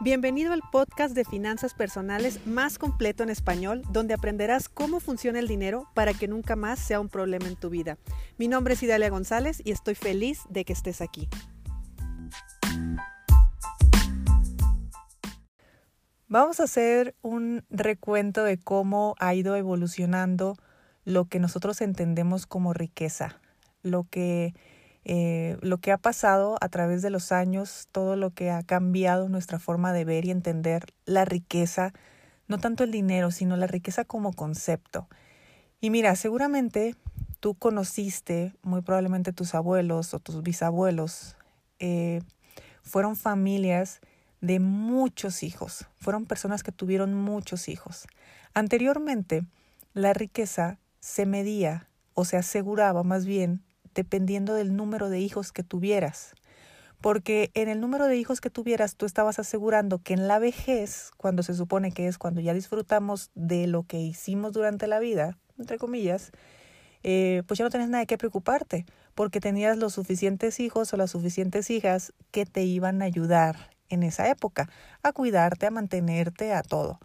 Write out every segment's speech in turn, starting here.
Bienvenido al podcast de finanzas personales más completo en español, donde aprenderás cómo funciona el dinero para que nunca más sea un problema en tu vida. Mi nombre es Idalia González y estoy feliz de que estés aquí. Vamos a hacer un recuento de cómo ha ido evolucionando lo que nosotros entendemos como riqueza, lo que eh, lo que ha pasado a través de los años, todo lo que ha cambiado nuestra forma de ver y entender la riqueza, no tanto el dinero, sino la riqueza como concepto. Y mira, seguramente tú conociste, muy probablemente tus abuelos o tus bisabuelos, eh, fueron familias de muchos hijos, fueron personas que tuvieron muchos hijos. Anteriormente, la riqueza se medía o se aseguraba más bien dependiendo del número de hijos que tuvieras. Porque en el número de hijos que tuvieras, tú estabas asegurando que en la vejez, cuando se supone que es cuando ya disfrutamos de lo que hicimos durante la vida, entre comillas, eh, pues ya no tenías nada de qué preocuparte, porque tenías los suficientes hijos o las suficientes hijas que te iban a ayudar en esa época, a cuidarte, a mantenerte, a todo.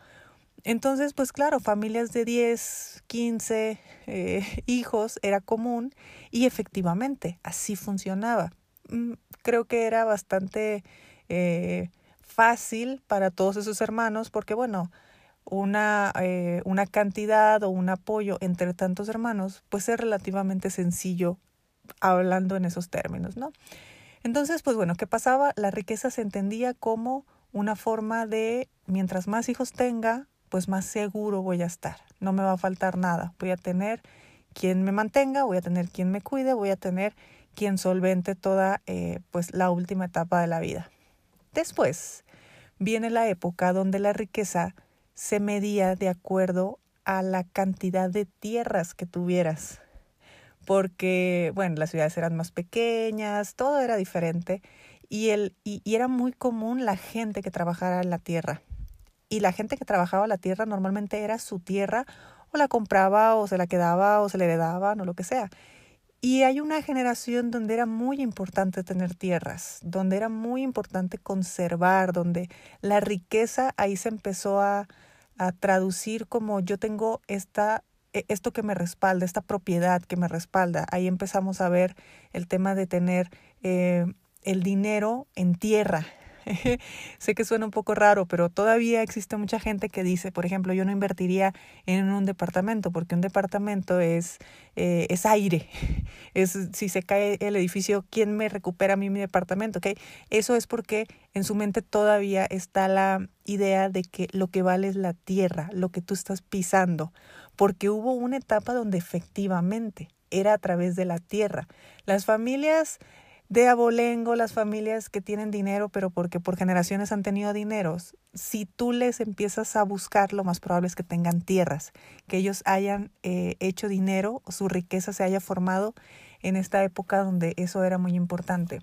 Entonces, pues claro, familias de 10, 15 eh, hijos era común y efectivamente así funcionaba. Mm, creo que era bastante eh, fácil para todos esos hermanos porque, bueno, una, eh, una cantidad o un apoyo entre tantos hermanos, pues es relativamente sencillo hablando en esos términos, ¿no? Entonces, pues bueno, ¿qué pasaba? La riqueza se entendía como una forma de, mientras más hijos tenga, pues más seguro voy a estar. No me va a faltar nada. Voy a tener quien me mantenga, voy a tener quien me cuide, voy a tener quien solvente toda eh, pues la última etapa de la vida. Después viene la época donde la riqueza se medía de acuerdo a la cantidad de tierras que tuvieras. Porque, bueno, las ciudades eran más pequeñas, todo era diferente y, el, y era muy común la gente que trabajara en la tierra y la gente que trabajaba la tierra normalmente era su tierra o la compraba o se la quedaba o se le heredaban o lo que sea. Y hay una generación donde era muy importante tener tierras, donde era muy importante conservar, donde la riqueza ahí se empezó a, a traducir como yo tengo esta e, esto que me respalda, esta propiedad que me respalda. Ahí empezamos a ver el tema de tener eh, el dinero en tierra, sé que suena un poco raro, pero todavía existe mucha gente que dice, por ejemplo, yo no invertiría en un departamento, porque un departamento es, eh, es aire. Es si se cae el edificio, ¿quién me recupera a mí mi departamento? ¿Okay? Eso es porque en su mente todavía está la idea de que lo que vale es la tierra, lo que tú estás pisando, porque hubo una etapa donde efectivamente era a través de la tierra. Las familias de abolengo las familias que tienen dinero, pero porque por generaciones han tenido dineros, si tú les empiezas a buscar, lo más probable es que tengan tierras, que ellos hayan eh, hecho dinero, su riqueza se haya formado en esta época donde eso era muy importante.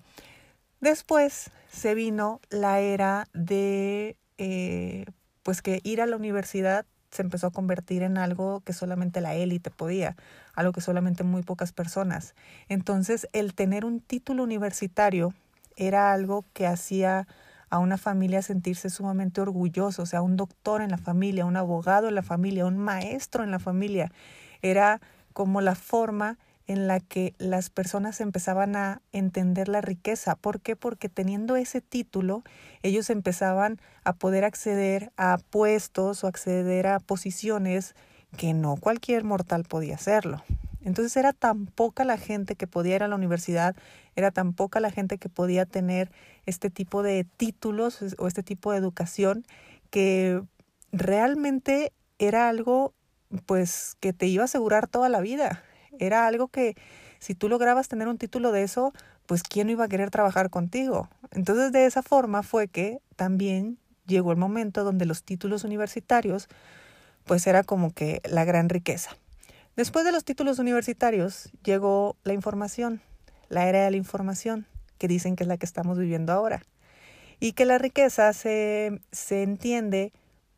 Después se vino la era de, eh, pues que ir a la universidad se empezó a convertir en algo que solamente la élite podía, algo que solamente muy pocas personas. Entonces, el tener un título universitario era algo que hacía a una familia sentirse sumamente orgulloso, o sea, un doctor en la familia, un abogado en la familia, un maestro en la familia. Era como la forma en la que las personas empezaban a entender la riqueza. ¿Por qué? Porque teniendo ese título, ellos empezaban a poder acceder a puestos o acceder a posiciones que no cualquier mortal podía hacerlo. Entonces era tan poca la gente que podía ir a la universidad, era tan poca la gente que podía tener este tipo de títulos o este tipo de educación que realmente era algo pues que te iba a asegurar toda la vida. Era algo que si tú lograbas tener un título de eso, pues quién no iba a querer trabajar contigo. Entonces de esa forma fue que también llegó el momento donde los títulos universitarios pues era como que la gran riqueza. Después de los títulos universitarios llegó la información, la era de la información, que dicen que es la que estamos viviendo ahora. Y que la riqueza se, se entiende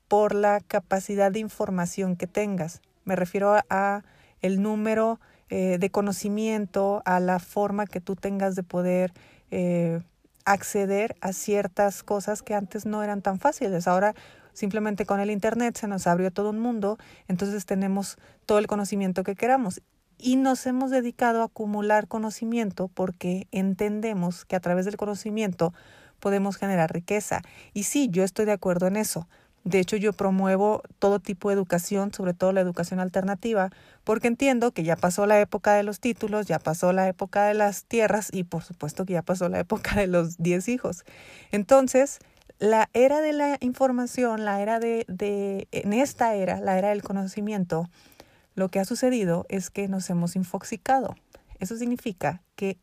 por la capacidad de información que tengas. Me refiero a el número eh, de conocimiento, a la forma que tú tengas de poder eh, acceder a ciertas cosas que antes no eran tan fáciles. Ahora simplemente con el Internet se nos abrió todo un mundo, entonces tenemos todo el conocimiento que queramos. Y nos hemos dedicado a acumular conocimiento porque entendemos que a través del conocimiento podemos generar riqueza. Y sí, yo estoy de acuerdo en eso. De hecho, yo promuevo todo tipo de educación, sobre todo la educación alternativa, porque entiendo que ya pasó la época de los títulos, ya pasó la época de las tierras y por supuesto que ya pasó la época de los diez hijos. Entonces, la era de la información, la era de, de, en esta era, la era del conocimiento, lo que ha sucedido es que nos hemos infoxicado. Eso significa que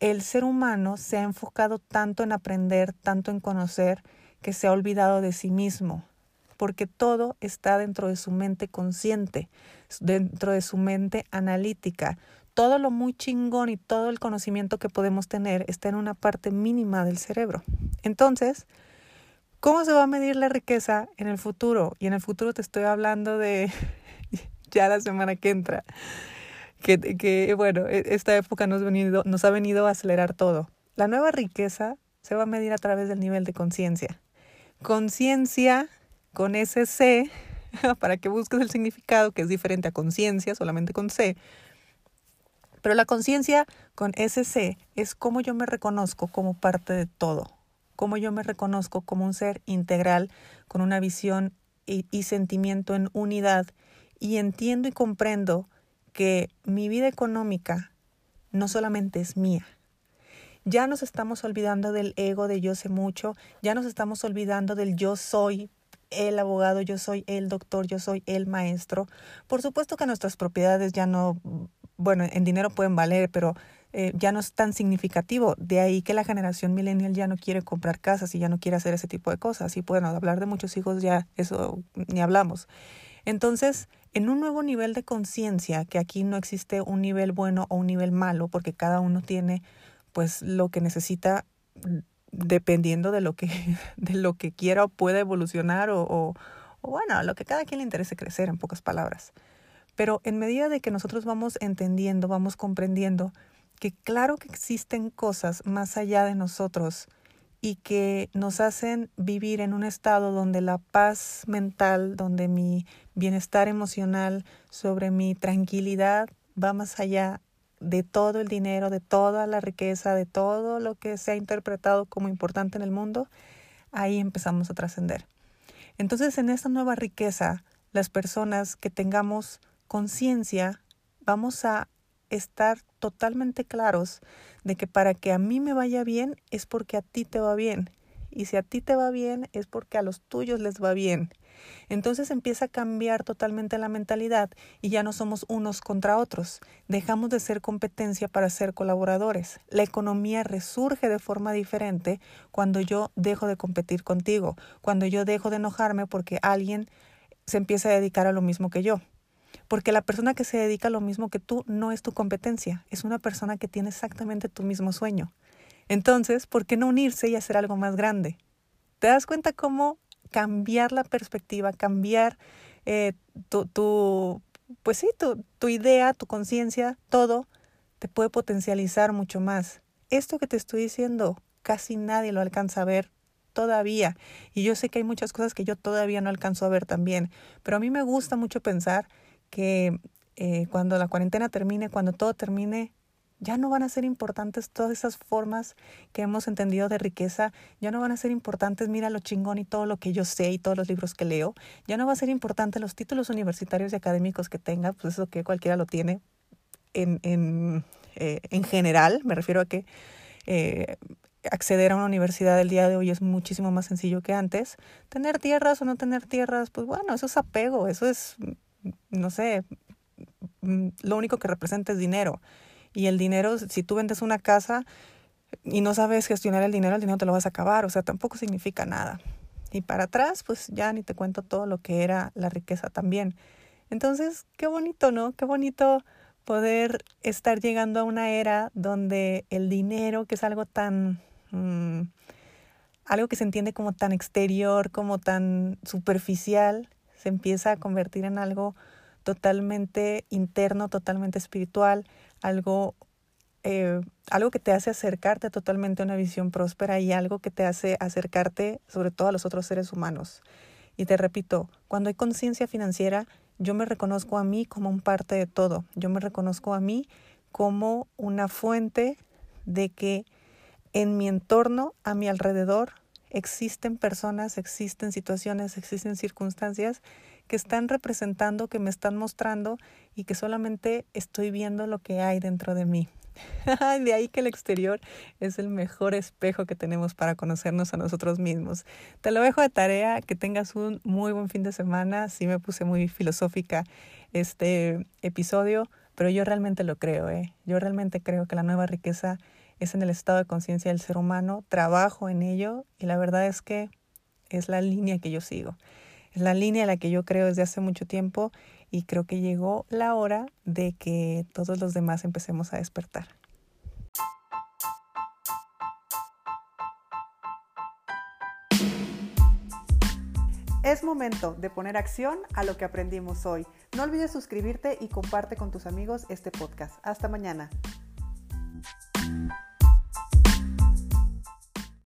el ser humano se ha enfocado tanto en aprender, tanto en conocer, que se ha olvidado de sí mismo, porque todo está dentro de su mente consciente, dentro de su mente analítica. Todo lo muy chingón y todo el conocimiento que podemos tener está en una parte mínima del cerebro. Entonces, ¿cómo se va a medir la riqueza en el futuro? Y en el futuro te estoy hablando de ya la semana que entra. Que, bueno, e, esta época nos, venido, nos ha venido a acelerar todo. La nueva riqueza se va a medir a través del nivel de conciencia conciencia con ese C, para que busques el significado que es diferente a conciencia, solamente con C. Pero la conciencia con ese C es cómo yo me reconozco como parte de todo, cómo yo me reconozco como un ser integral con una visión y, y sentimiento en unidad y entiendo y comprendo que mi vida económica no solamente es mía, ya nos estamos olvidando del ego de yo sé mucho, ya nos estamos olvidando del yo soy el abogado, yo soy el doctor, yo soy el maestro. Por supuesto que nuestras propiedades ya no, bueno, en dinero pueden valer, pero eh, ya no es tan significativo. De ahí que la generación millennial ya no quiere comprar casas y ya no quiere hacer ese tipo de cosas. Y bueno, hablar de muchos hijos ya eso ni hablamos. Entonces, en un nuevo nivel de conciencia, que aquí no existe un nivel bueno o un nivel malo, porque cada uno tiene pues lo que necesita dependiendo de lo que, de lo que quiera o pueda evolucionar o bueno, lo que cada quien le interese crecer, en pocas palabras. Pero en medida de que nosotros vamos entendiendo, vamos comprendiendo que claro que existen cosas más allá de nosotros y que nos hacen vivir en un estado donde la paz mental, donde mi bienestar emocional, sobre mi tranquilidad va más allá de todo el dinero, de toda la riqueza, de todo lo que se ha interpretado como importante en el mundo, ahí empezamos a trascender. Entonces, en esta nueva riqueza, las personas que tengamos conciencia, vamos a estar totalmente claros de que para que a mí me vaya bien es porque a ti te va bien. Y si a ti te va bien es porque a los tuyos les va bien. Entonces empieza a cambiar totalmente la mentalidad y ya no somos unos contra otros. Dejamos de ser competencia para ser colaboradores. La economía resurge de forma diferente cuando yo dejo de competir contigo, cuando yo dejo de enojarme porque alguien se empieza a dedicar a lo mismo que yo. Porque la persona que se dedica a lo mismo que tú no es tu competencia, es una persona que tiene exactamente tu mismo sueño. Entonces, ¿por qué no unirse y hacer algo más grande? ¿Te das cuenta cómo cambiar la perspectiva, cambiar eh, tu, tu, pues sí, tu, tu idea, tu conciencia, todo, te puede potencializar mucho más. Esto que te estoy diciendo, casi nadie lo alcanza a ver todavía. Y yo sé que hay muchas cosas que yo todavía no alcanzo a ver también. Pero a mí me gusta mucho pensar que eh, cuando la cuarentena termine, cuando todo termine, ya no van a ser importantes todas esas formas que hemos entendido de riqueza, ya no van a ser importantes, mira lo chingón y todo lo que yo sé y todos los libros que leo, ya no va a ser importante los títulos universitarios y académicos que tenga, pues eso que cualquiera lo tiene en, en, eh, en general, me refiero a que eh, acceder a una universidad del día de hoy es muchísimo más sencillo que antes. Tener tierras o no tener tierras, pues bueno, eso es apego, eso es, no sé, mm, lo único que representa es dinero. Y el dinero, si tú vendes una casa y no sabes gestionar el dinero, el dinero te lo vas a acabar, o sea, tampoco significa nada. Y para atrás, pues ya ni te cuento todo lo que era la riqueza también. Entonces, qué bonito, ¿no? Qué bonito poder estar llegando a una era donde el dinero, que es algo tan... Mm, algo que se entiende como tan exterior, como tan superficial, se empieza a convertir en algo totalmente interno, totalmente espiritual, algo eh, algo que te hace acercarte totalmente a una visión próspera y algo que te hace acercarte sobre todo a los otros seres humanos. Y te repito, cuando hay conciencia financiera, yo me reconozco a mí como un parte de todo. Yo me reconozco a mí como una fuente de que en mi entorno, a mi alrededor, existen personas, existen situaciones, existen circunstancias que están representando, que me están mostrando y que solamente estoy viendo lo que hay dentro de mí. de ahí que el exterior es el mejor espejo que tenemos para conocernos a nosotros mismos. Te lo dejo de tarea, que tengas un muy buen fin de semana. Sí me puse muy filosófica este episodio, pero yo realmente lo creo, ¿eh? Yo realmente creo que la nueva riqueza es en el estado de conciencia del ser humano, trabajo en ello y la verdad es que es la línea que yo sigo. Es la línea en la que yo creo desde hace mucho tiempo y creo que llegó la hora de que todos los demás empecemos a despertar. Es momento de poner acción a lo que aprendimos hoy. No olvides suscribirte y comparte con tus amigos este podcast. Hasta mañana.